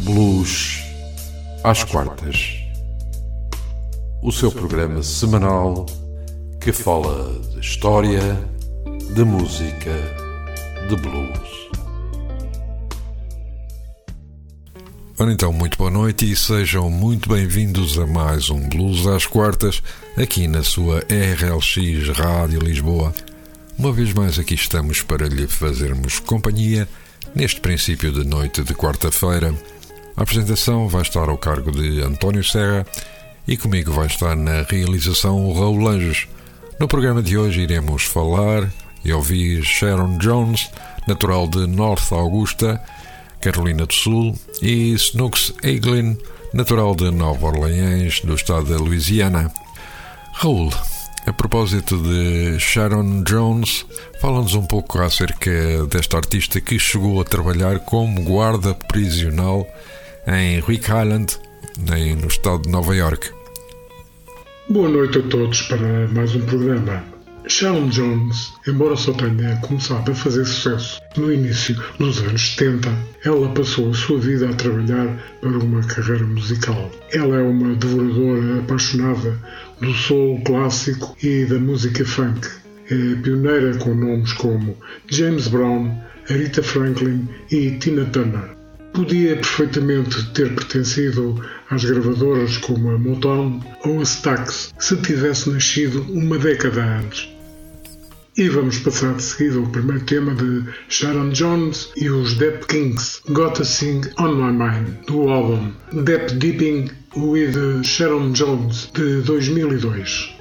Blues às quartas. O seu programa semanal que fala de história, de música, de blues. Ora então, muito boa noite e sejam muito bem-vindos a mais um Blues às quartas, aqui na sua RLX Rádio Lisboa. Uma vez mais aqui estamos para lhe fazermos companhia neste princípio de noite de quarta-feira. A apresentação vai estar ao cargo de António Serra e comigo vai estar na realização o Raul Anjos. No programa de hoje iremos falar e ouvir Sharon Jones, natural de North Augusta, Carolina do Sul, e Snooks Eiglin, natural de Nova Orleans, do estado da Louisiana. Raul, a propósito de Sharon Jones, fala-nos um pouco acerca desta artista que chegou a trabalhar como guarda prisional em Rick Island, no estado de Nova York. Boa noite a todos para mais um programa. Sharon Jones, embora só tenha começado a fazer sucesso no início dos anos 70, ela passou a sua vida a trabalhar para uma carreira musical. Ela é uma devoradora apaixonada do soul clássico e da música funk. É pioneira com nomes como James Brown, Aretha Franklin e Tina Turner. Podia perfeitamente ter pertencido às gravadoras como a Motown ou a Stax se tivesse nascido uma década antes. E vamos passar de seguida ao primeiro tema de Sharon Jones e os Depp Kings, Gotta Sing On My Mind, do álbum Depp Dipping with Sharon Jones, de 2002.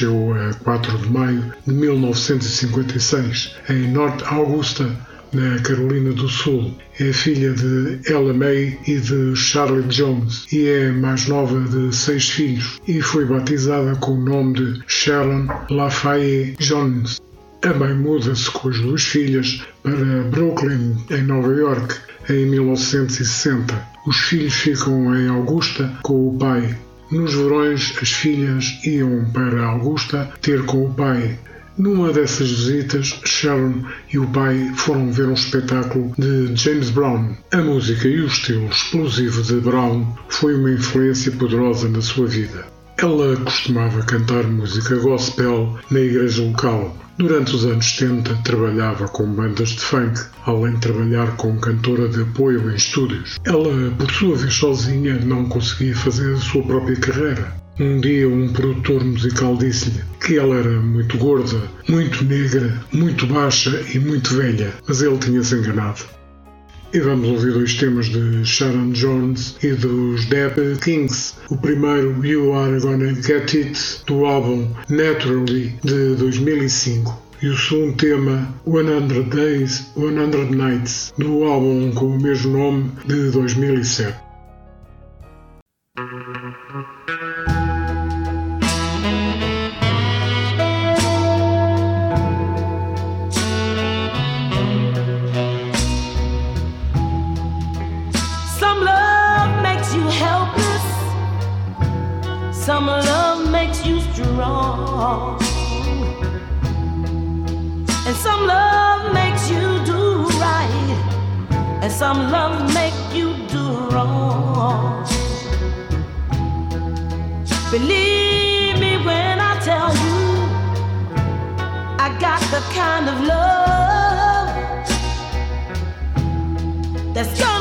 Nasceu a 4 de maio de 1956 em North Augusta, na Carolina do Sul. É filha de Ella May e de Charlie Jones e é mais nova de seis filhos e foi batizada com o nome de Sharon Lafayette Jones. A mãe muda-se com as duas filhas para Brooklyn, em Nova York, em 1960. Os filhos ficam em Augusta com o pai. Nos verões, as filhas iam para Augusta ter com o pai. Numa dessas visitas, Sharon e o pai foram ver um espetáculo de James Brown. A música e o estilo explosivo de Brown foi uma influência poderosa na sua vida. Ela costumava cantar música gospel na igreja local. Durante os anos 70 trabalhava com bandas de funk, além de trabalhar como cantora de apoio em estúdios. Ela, por sua vez sozinha, não conseguia fazer a sua própria carreira. Um dia um produtor musical disse-lhe que ela era muito gorda, muito negra, muito baixa e muito velha, mas ele tinha-se enganado. E vamos ouvir dois temas de Sharon Jones e dos Deb Kings. O primeiro, You Are Gonna Get It, do álbum Naturally de 2005. E o segundo tema, 100 Days, 100 Nights, do álbum com o mesmo nome de 2007. Some love make you do wrong. Believe me when I tell you, I got the kind of love that's gonna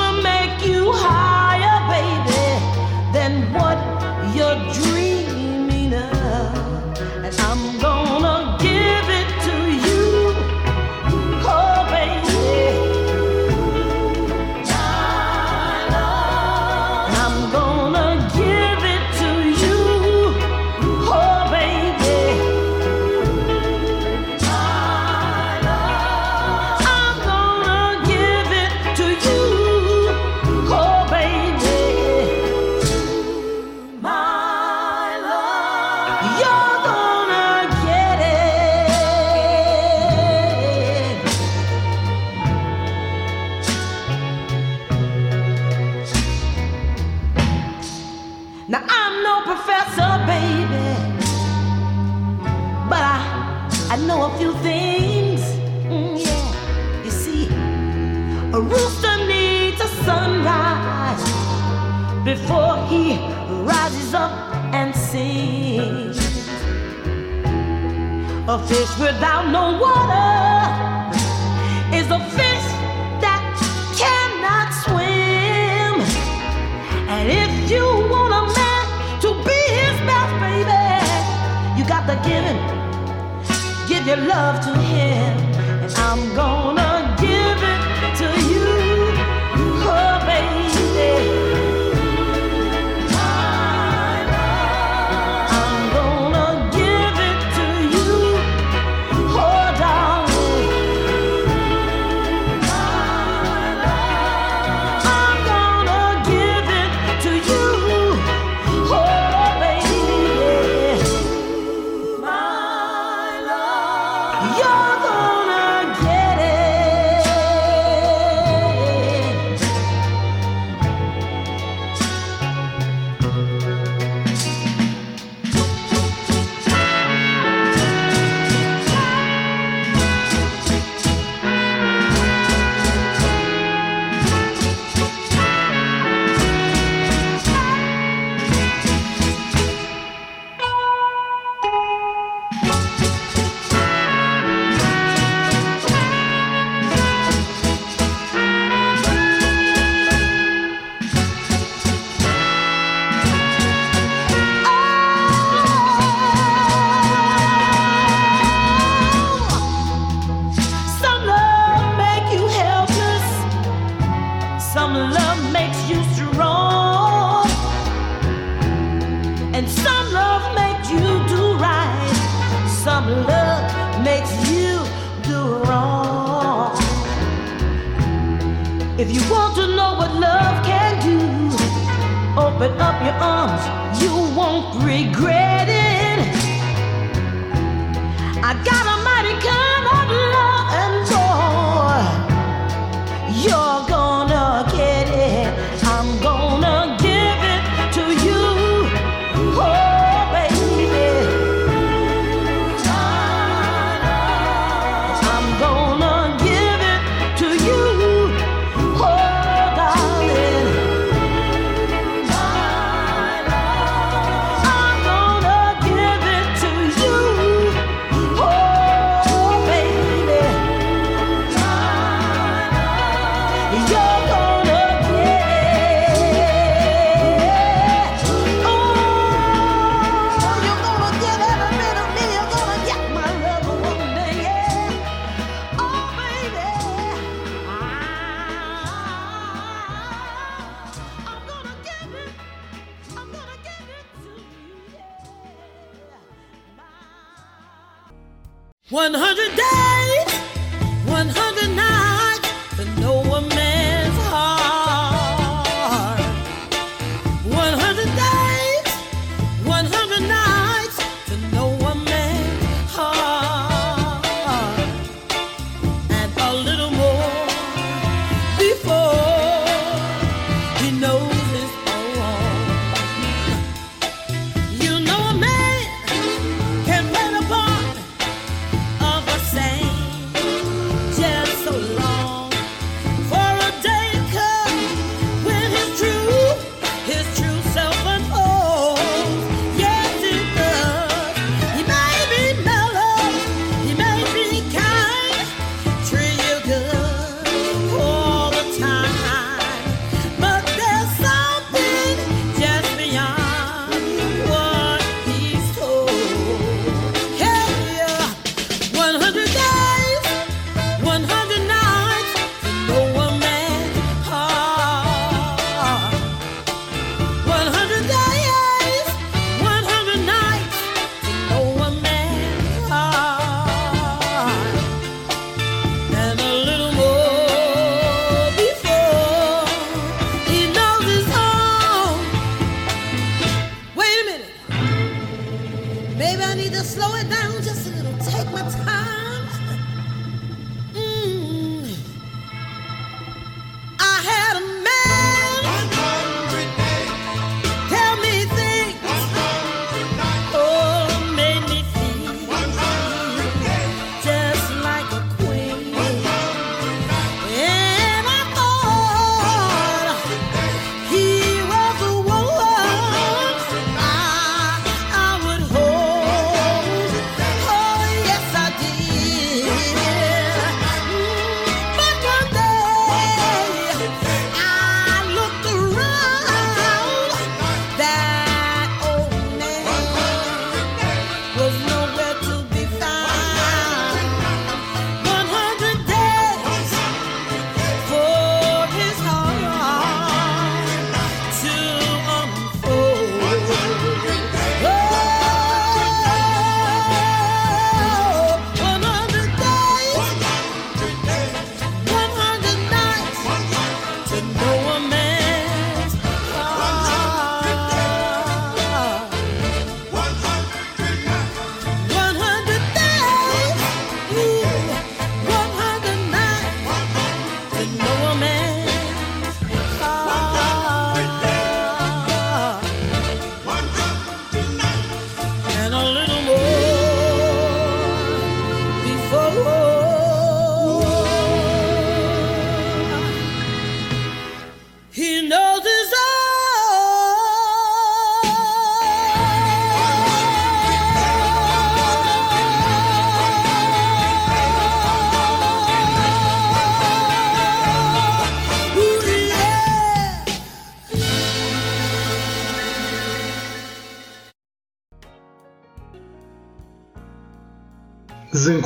100 days!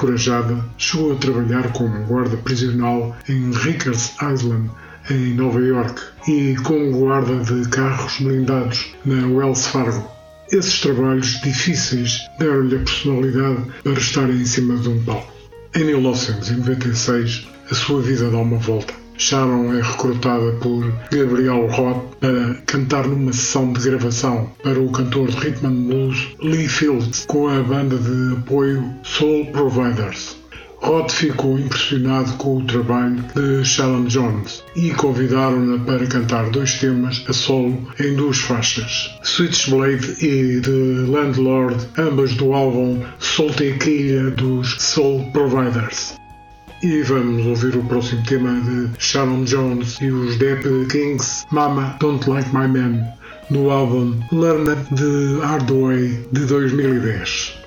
desencorajada, chegou a trabalhar como guarda prisional em Rikers Island, em Nova York, e como guarda de carros blindados na Wells Fargo. Esses trabalhos difíceis deram-lhe a personalidade para estar em cima de um palco. Em 1996, a sua vida dá uma volta. Sharon é recrutada por Gabriel Roth para cantar numa sessão de gravação para o cantor de rhythm and blues Lee Fields com a banda de apoio Soul Providers. Roth ficou impressionado com o trabalho de Sharon Jones e convidaram-na para cantar dois temas a solo em duas faixas, Switchblade e The Landlord, ambas do álbum Soltequilha dos Soul Providers. E vamos ouvir o próximo tema de Sharon Jones e os Depp Kings, Mama Don't Like My Man, no álbum Learn the Hard Way de 2010.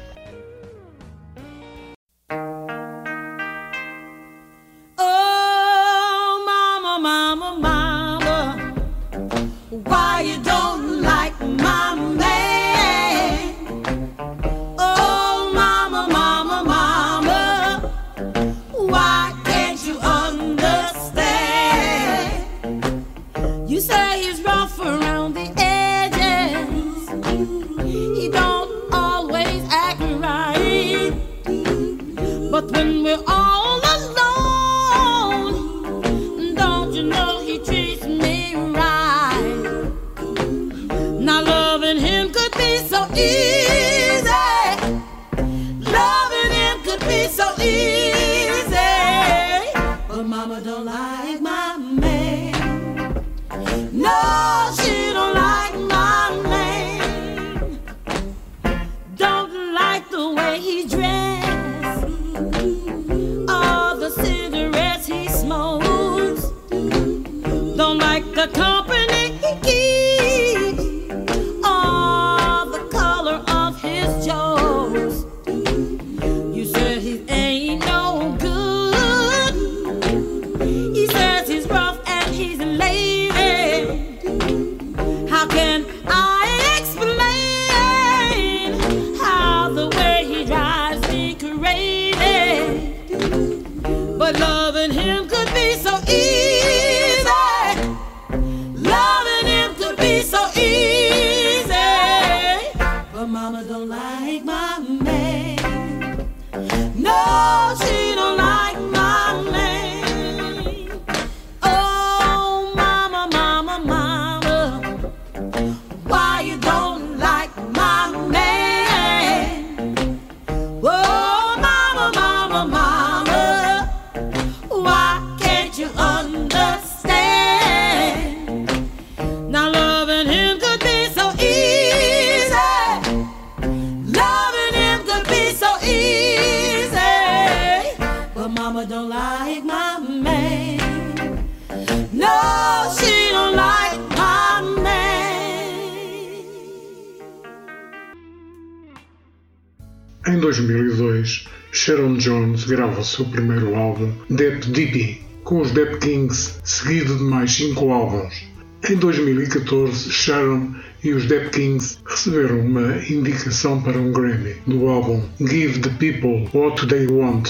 Seu primeiro álbum, Depp Dippy, com os Depp Kings, seguido de mais cinco álbuns. Em 2014, Sharon e os Depp Kings receberam uma indicação para um Grammy no álbum Give the People What They Want.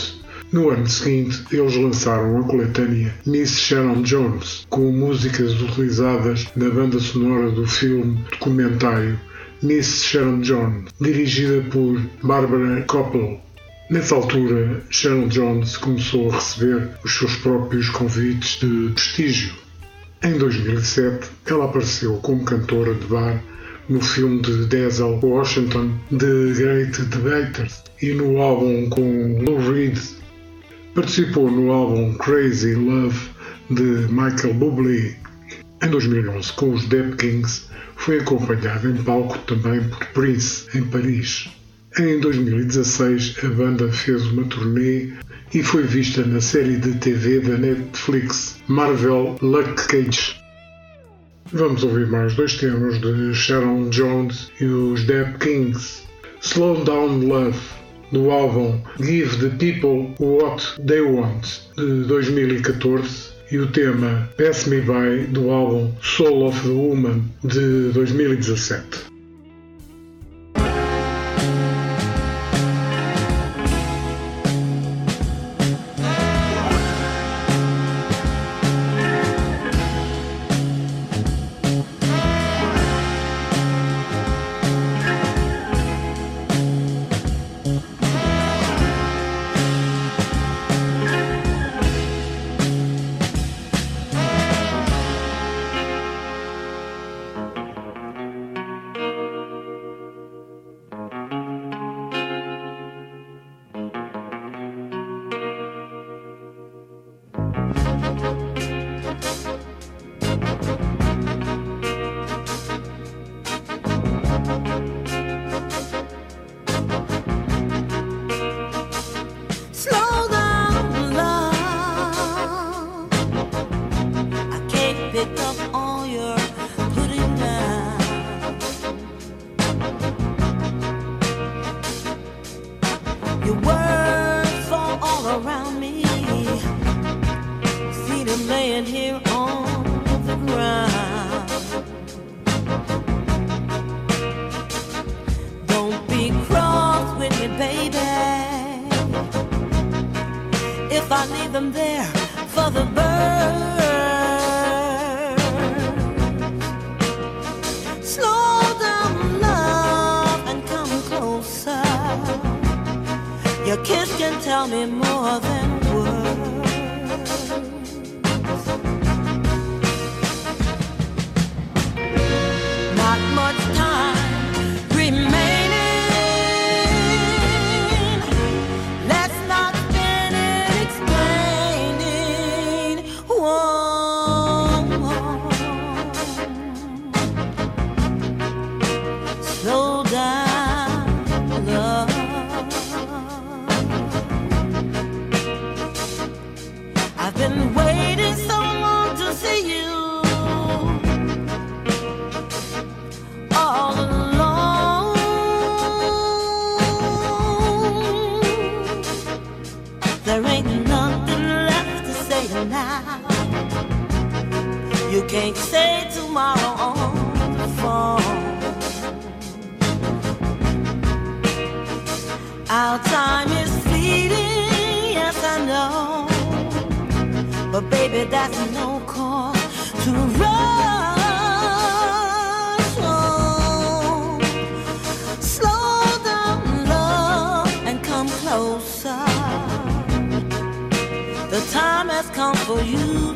No ano seguinte, eles lançaram a coletânea Miss Sharon Jones, com músicas utilizadas na banda sonora do filme documentário Miss Sharon Jones, dirigida por Barbara Koppel. Nessa altura, Sharon Jones começou a receber os seus próprios convites de prestígio. Em 2007, ela apareceu como cantora de bar no filme de Denzel Washington The Great Debaters e no álbum com Lou Reed. Participou no álbum Crazy Love de Michael Bublé. Em 2011, com os Dead Kings, foi acompanhado em palco também por Prince, em Paris. Em 2016, a banda fez uma turnê e foi vista na série de TV da Netflix Marvel Luck Cage. Vamos ouvir mais dois temas de Sharon Jones e os Dead Kings. Slow Down Love, do álbum Give the People What They Want, de 2014 e o tema Pass Me By do álbum Soul of the Woman de 2017. say tomorrow on the phone. Our time is fleeting, yes I know, but baby that's no call to run. The time has come for you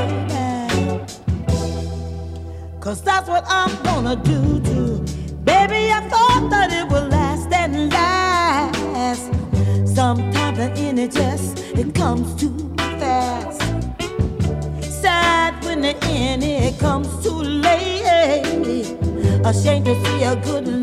Cause that's what I'm gonna do to Baby, I thought that it would last and last. Sometimes the inner just it comes too fast. Sad when the end it comes too late. Ashamed to see a good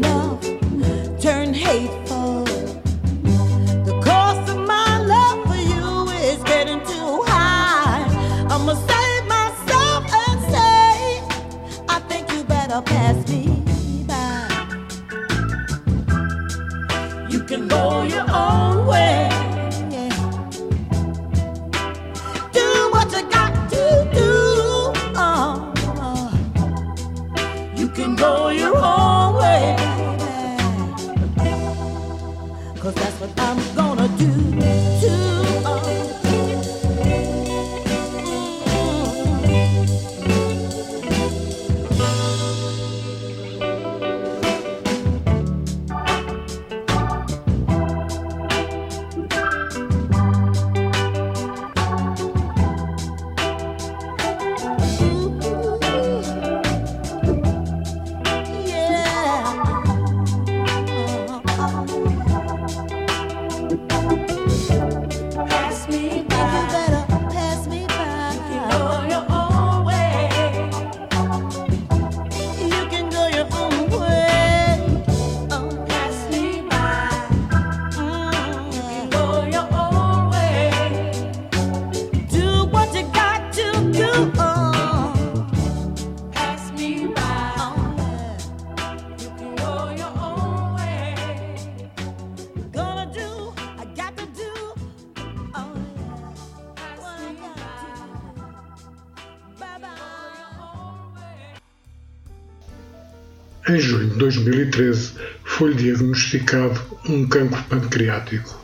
2013 foi diagnosticado um cancro pancreático.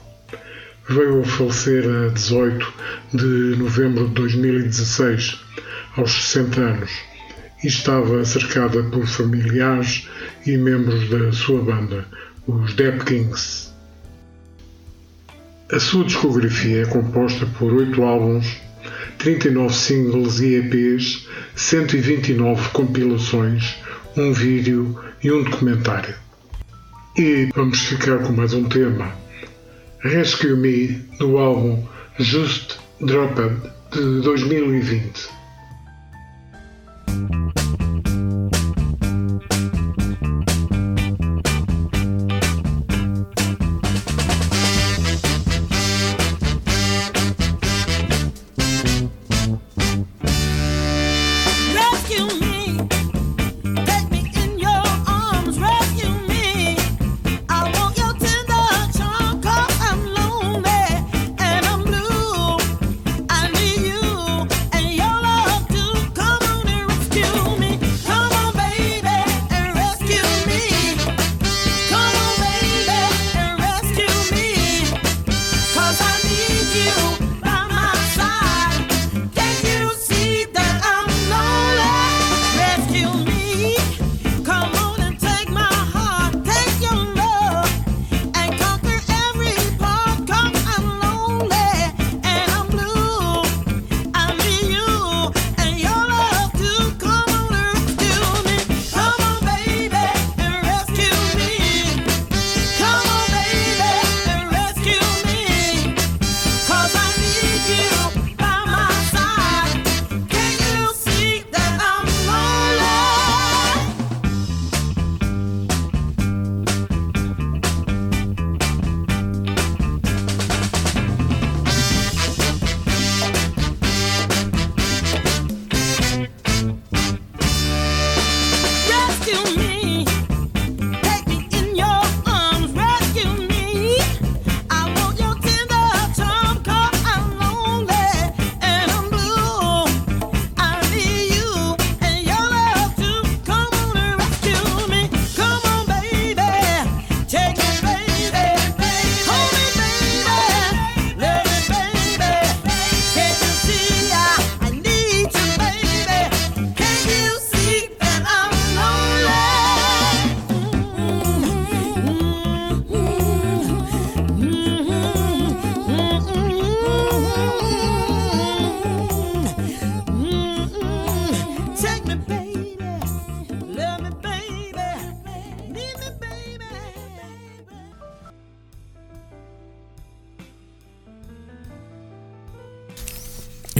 Veio a falecer a 18 de novembro de 2016, aos 60 anos, e estava cercada por familiares e membros da sua banda, os Dead Kings. A sua discografia é composta por oito álbuns, 39 singles e EPs, 129 compilações, um vídeo e um documentário. E vamos ficar com mais um tema. Rescue Me, do álbum Just Dropped de 2020.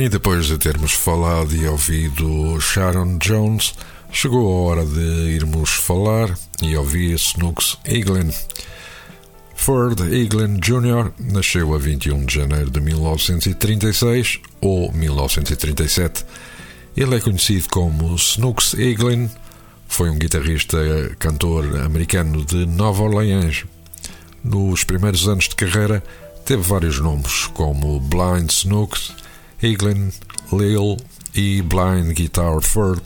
E depois de termos falado e ouvido Sharon Jones, chegou a hora de irmos falar e ouvir Snooks Eaglin. Ford Eaglin Jr. nasceu a 21 de janeiro de 1936 ou 1937. Ele é conhecido como Snooks Eaglin, foi um guitarrista cantor americano de Nova Orleans. Nos primeiros anos de carreira, teve vários nomes, como Blind Snooks Eaglin, Lil e Blind Guitar Ford,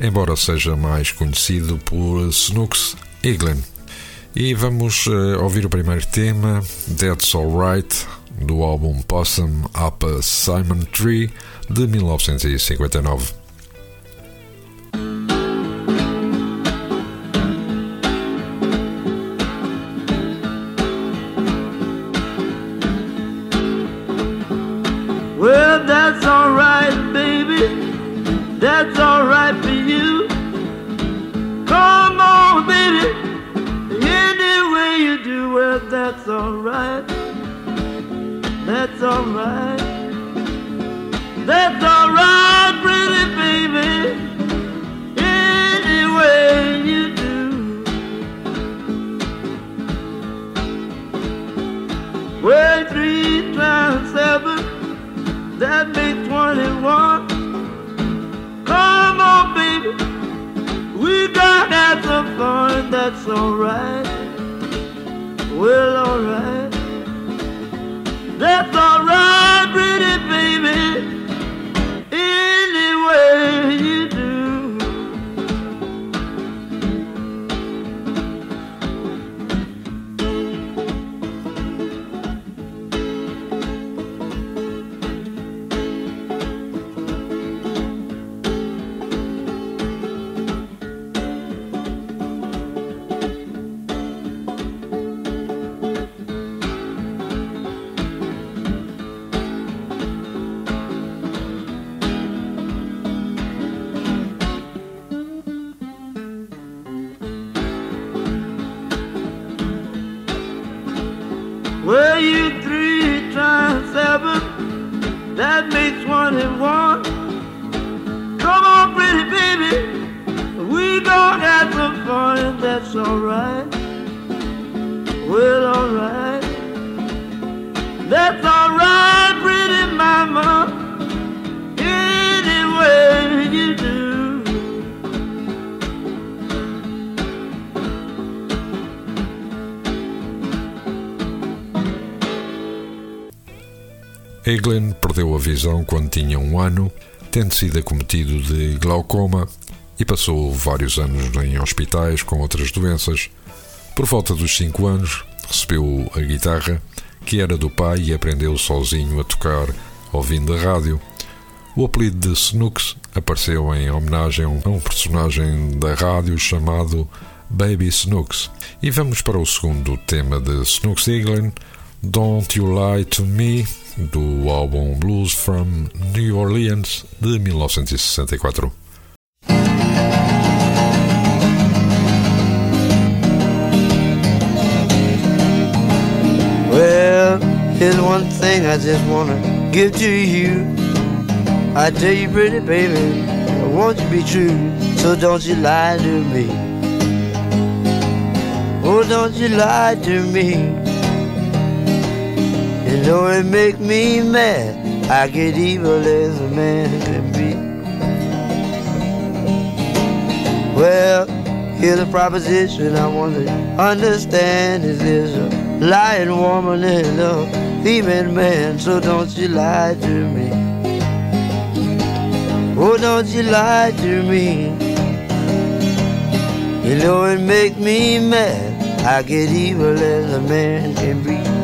embora seja mais conhecido por Snooks Eaglin. E vamos uh, ouvir o primeiro tema, That's Alright, do álbum Possum Up a Simon Tree, de 1959. That's alright for you. Come on, baby, any way you do, well, that's alright. That's alright. That's alright. a fun, that's alright. Visão quando tinha um ano, tendo sido acometido de glaucoma e passou vários anos em hospitais com outras doenças. Por volta dos 5 anos, recebeu a guitarra, que era do pai, e aprendeu sozinho a tocar, ouvindo a rádio. O apelido de Snooks apareceu em homenagem a um personagem da rádio chamado Baby Snooks. E vamos para o segundo tema de Snooks Eaglin, Don't You Lie to Me, do álbum Blues from New Orleans de 1964. Well, here's one thing I just wanna give to you. I tell you, pretty baby, I want you to be true, so don't you lie to me. Oh, don't you lie to me. You know it make me mad. I get evil as a man can be. Well, here's a proposition I want to understand. Is there's a lying woman and a thieving man, so don't you lie to me. Oh, don't you lie to me. You know it make me mad. I get evil as a man can be.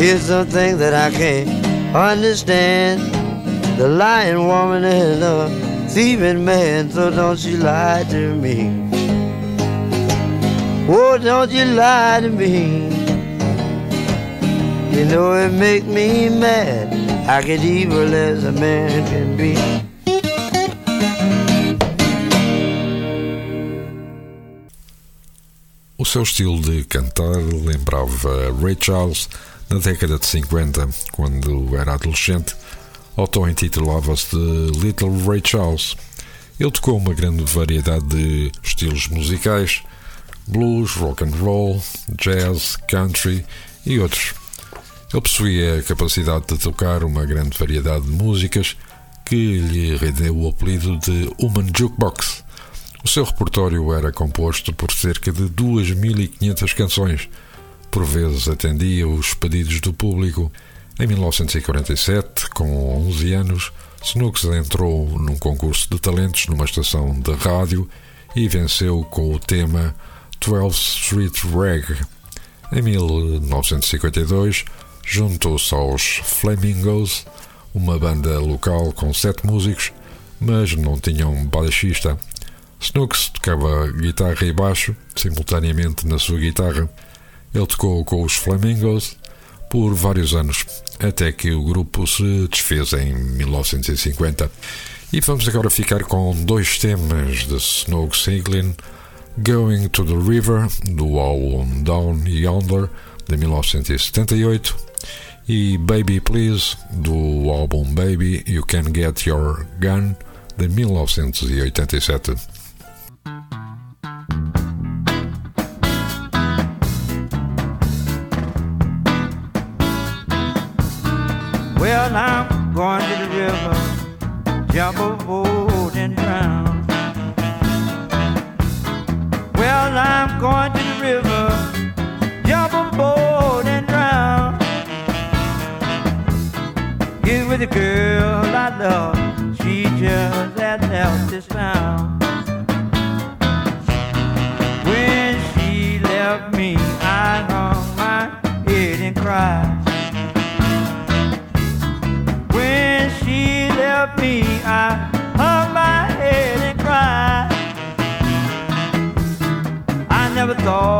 Here's something that I can't understand. The lying woman and the thieving man, so don't you lie to me. Oh, don't you lie to me. You know it make me mad. I get evil as a man can be. O seu estilo de cantar lembrava Ray Charles na década de 50, quando era adolescente. Auto-intitulava-se de Little Ray Charles. Ele tocou uma grande variedade de estilos musicais: blues, rock and roll, jazz, country e outros. Ele possuía a capacidade de tocar uma grande variedade de músicas que lhe rendeu o apelido de Human Jukebox. O seu repertório era composto por cerca de 2.500 canções. Por vezes atendia os pedidos do público. Em 1947, com 11 anos, Snooks entrou num concurso de talentos numa estação de rádio e venceu com o tema 12th Street Rag. Em 1952, juntou-se aos Flamingos, uma banda local com sete músicos, mas não tinham baixista. Snooks tocava guitarra e baixo simultaneamente na sua guitarra. Ele tocou com os Flamingos por vários anos, até que o grupo se desfez em 1950. E vamos agora ficar com dois temas de Snooks Siglin, Going to the River, do álbum Down Yonder, de 1978, e Baby Please, do álbum Baby You Can Get Your Gun, de 1987. Jump overboard and drown. Well, I'm going to the river, jump overboard and drown. Get with the girl I love, she just had left this town. I hung my head and cried. I never thought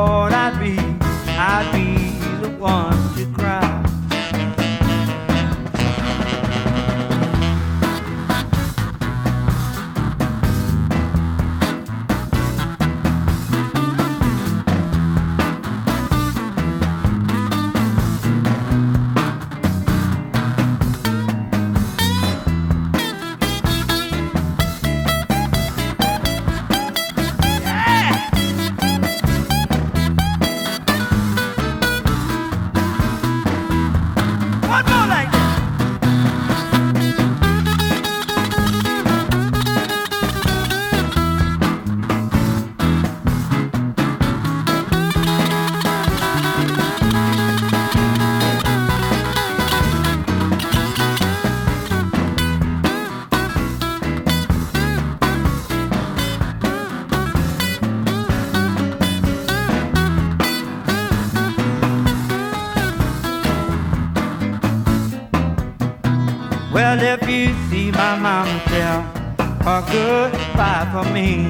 her goodbye for me.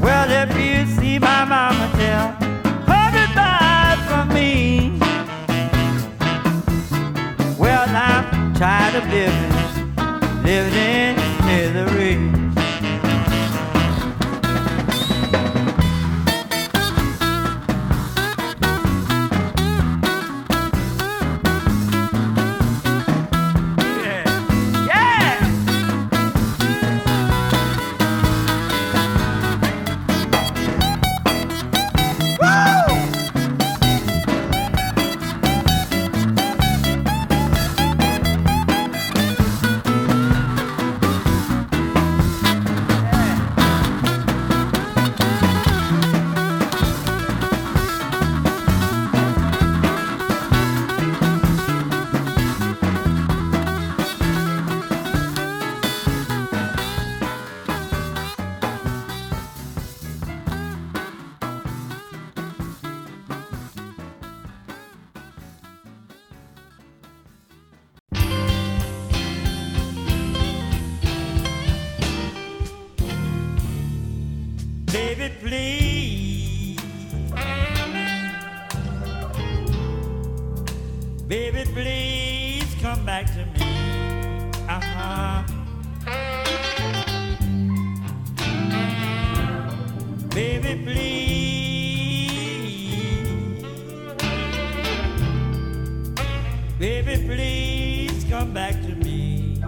Well, if you see my mama tell her goodbye for me. Well, I'm tired of living, living in misery. Baby, please come back to me. Uh-huh. Baby, please. Baby, please come back to me.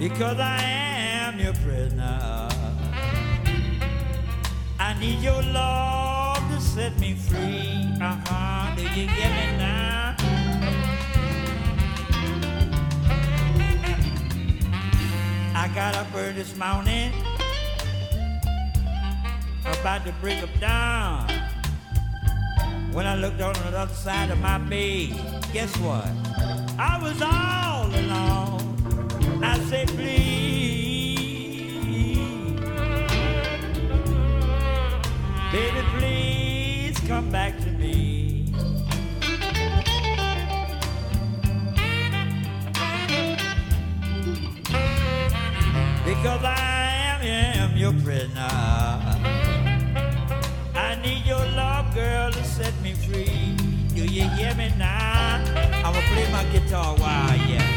because I your love to set me free. Uh huh. Do you get me now? I got up early this morning, about to break up down. When I looked on the other side of my bed, guess what? I was all alone. I said, please. Am your prisoner. I need your love, girl, to set me free. Do you hear me now? I'ma play my guitar while yeah.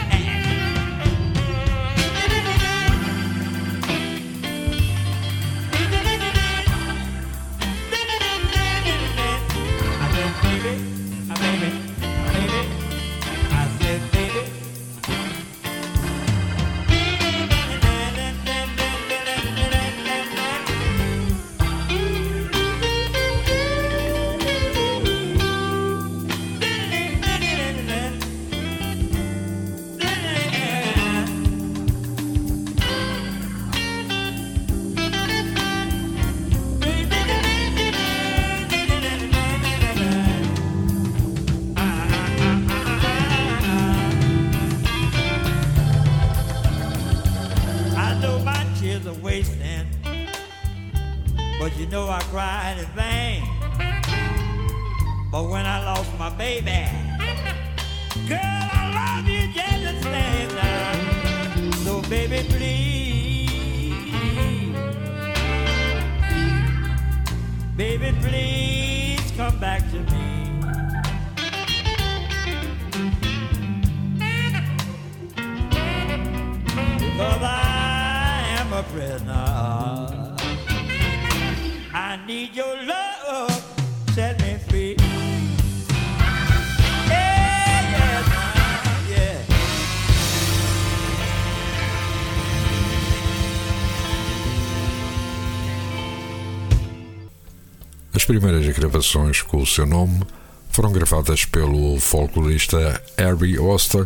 Primeiras gravações com o seu nome foram gravadas pelo folclorista Harry Oster,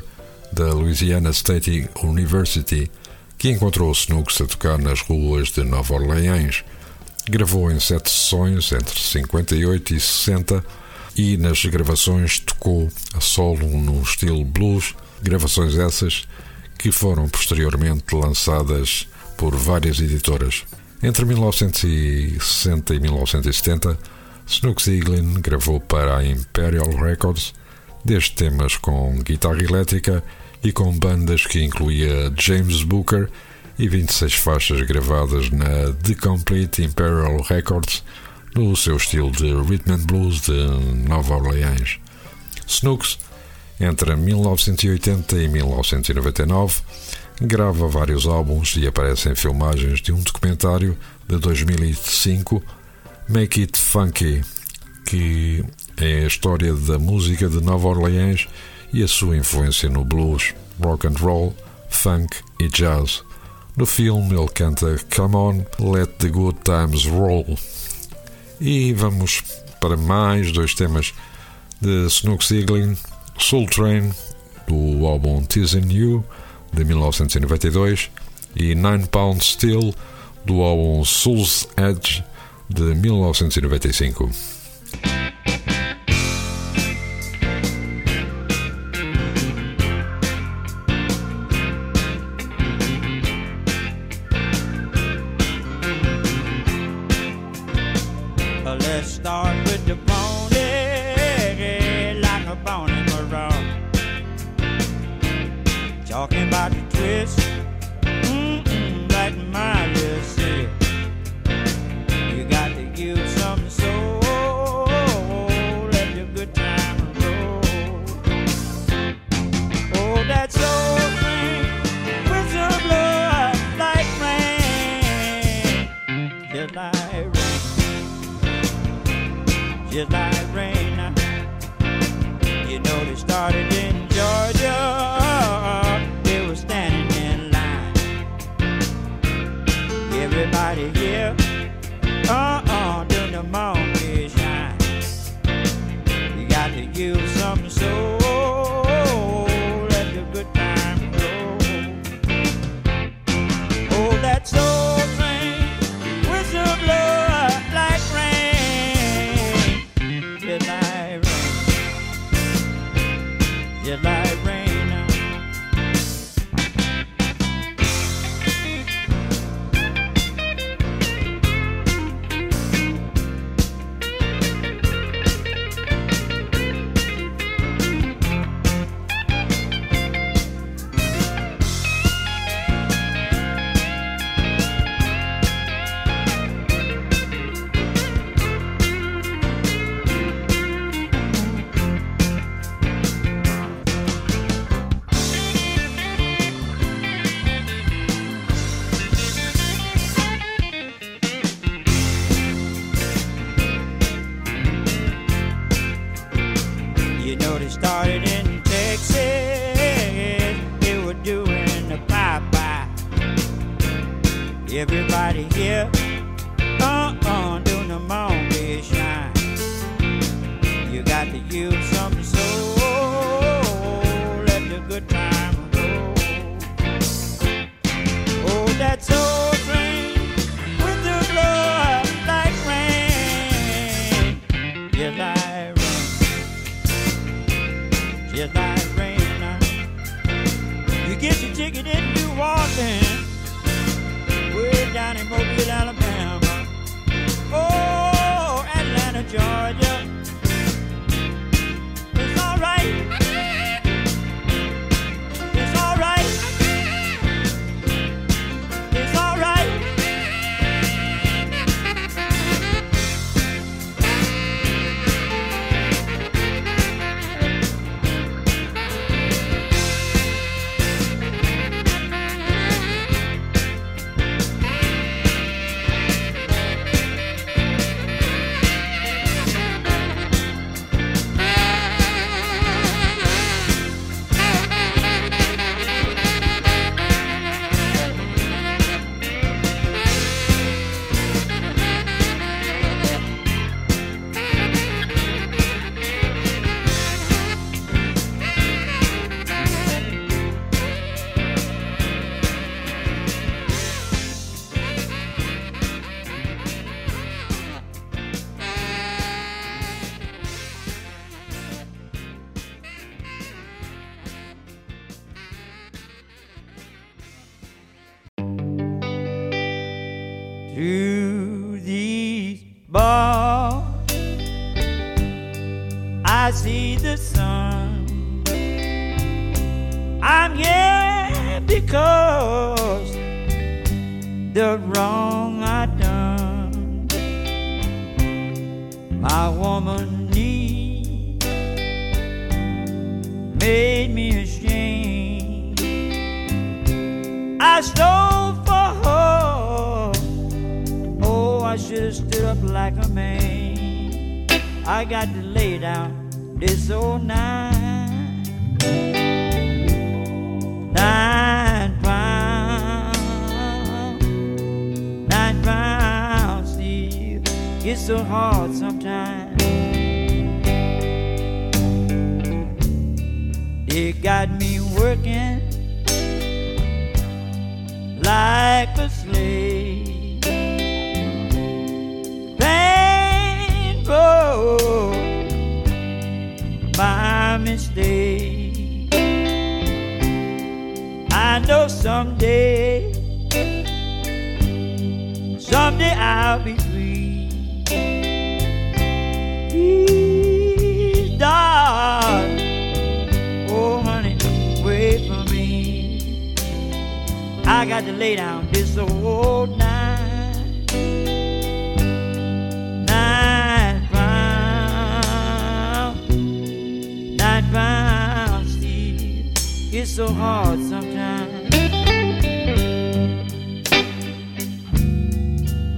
da Louisiana State University, que encontrou Snooks a tocar nas ruas de Nova Orleans. Gravou em sete sessões entre 58 e 60 e nas gravações tocou a solo num estilo blues, gravações essas que foram posteriormente lançadas por várias editoras. Entre 1960 e 1970, Snooks Eaglin gravou para a Imperial Records, desde temas com guitarra elétrica e com bandas que incluía James Booker e 26 faixas gravadas na The Complete Imperial Records no seu estilo de rhythm and blues de Nova Orleans. Snooks, entre 1980 e 1999, grava vários álbuns e aparece em filmagens de um documentário de 2005, Make It Funky, que é a história da música de Nova Orleans e a sua influência no blues, rock and roll, funk e jazz. No filme ele canta Come On, Let the Good Times Roll. E vamos para mais dois temas de Snook Sieglin, Soul Train, do álbum Teasing You, de 1992, e Nine Pound Steel, do álbum Soul's Edge, de 1995. everybody here. Uh-uh, doing the mall. Down this old oh nine. Steve, it's so hard sometimes. It got me working like a slave. Mistake. I know someday, someday I'll be free. Please, darling, oh honey, wait for me. I got to lay down this old Steve. It's so hard sometimes.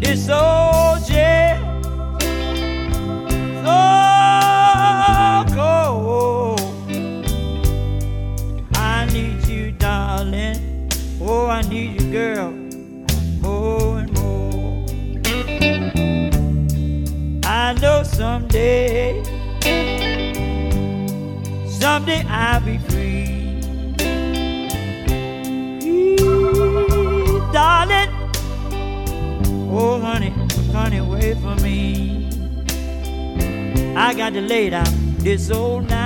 It's old jail, so cold. I need you, darling. Oh, I need you, girl, more and more. I know someday me. I got to lay down this old night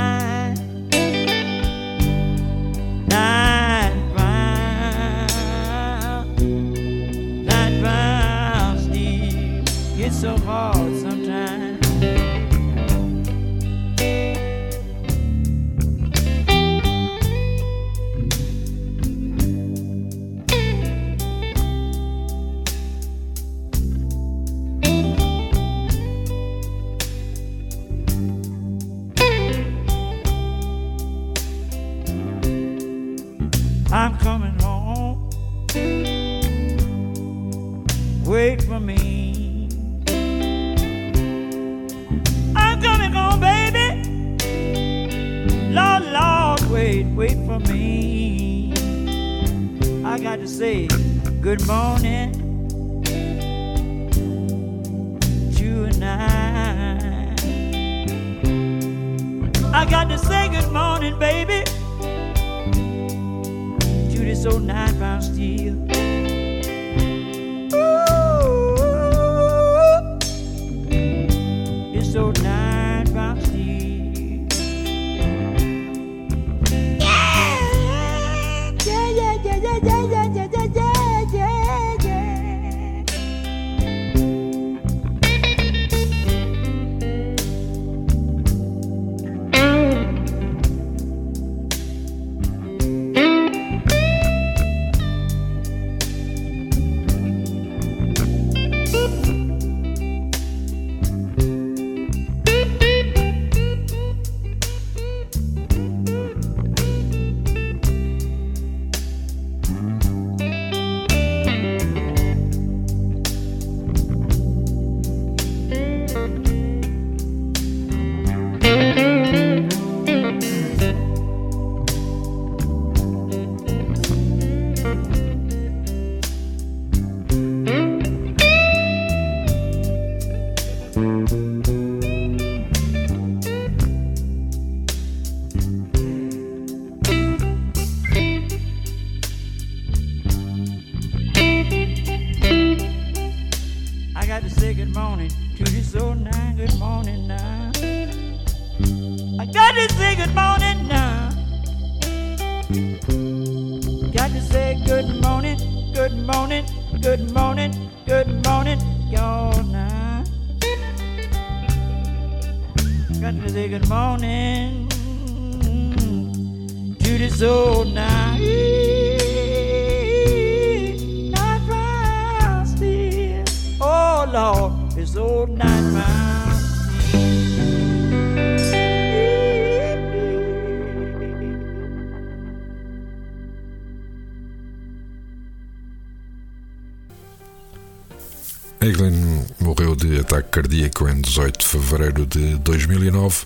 18 de fevereiro de 2009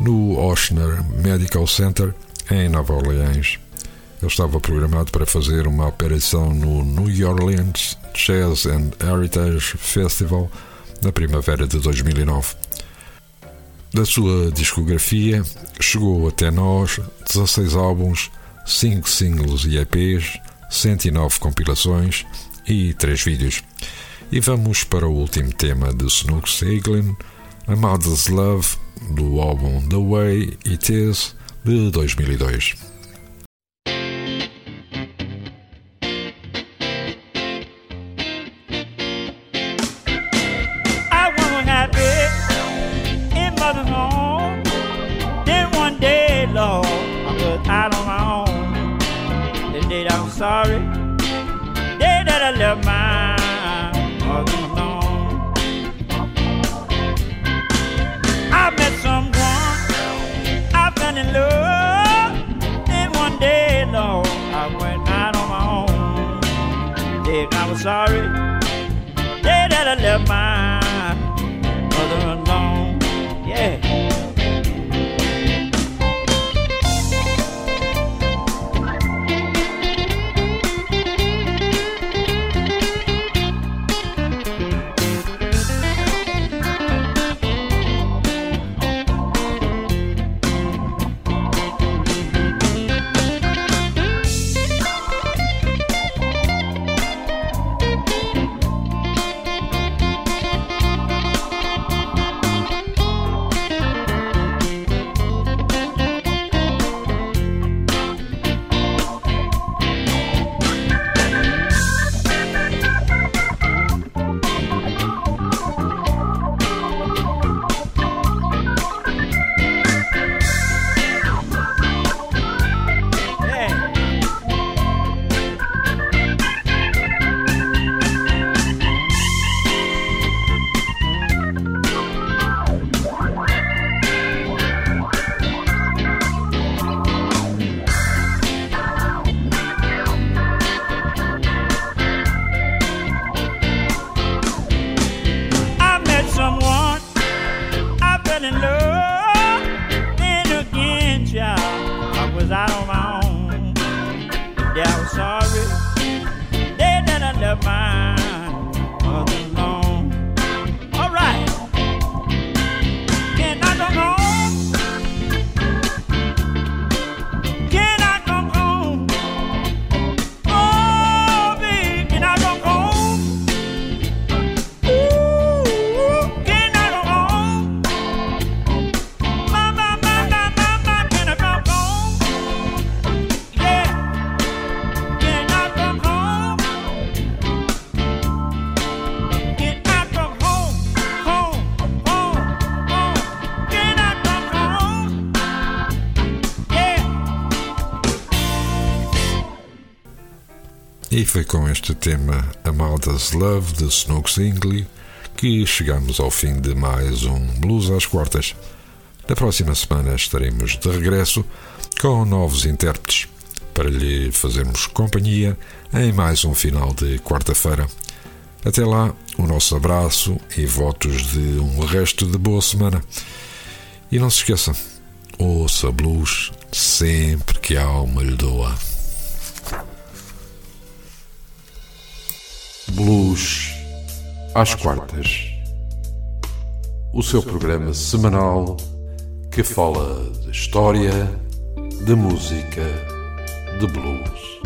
no Oshner Medical Center, em Nova Orleans. Ele estava programado para fazer uma operação no New Orleans Jazz and Heritage Festival na primavera de 2009. Da sua discografia chegou até nós 16 álbuns, 5 singles e EPs, 109 compilações e 3 vídeos. E vamos para o último tema de Snooks Eaglin, A Mother's Love, do álbum The Way It Is, de 2002. E foi com este tema Amadas Love de Snook Singley que chegamos ao fim de mais um Blues às Quartas. Na próxima semana estaremos de regresso com novos intérpretes para lhe fazermos companhia em mais um final de quarta-feira. Até lá, o nosso abraço e votos de um resto de boa semana. E não se esqueça, ouça blues sempre que a alma lhe doa. Blues às quartas. O seu programa semanal que fala de história, de música, de blues.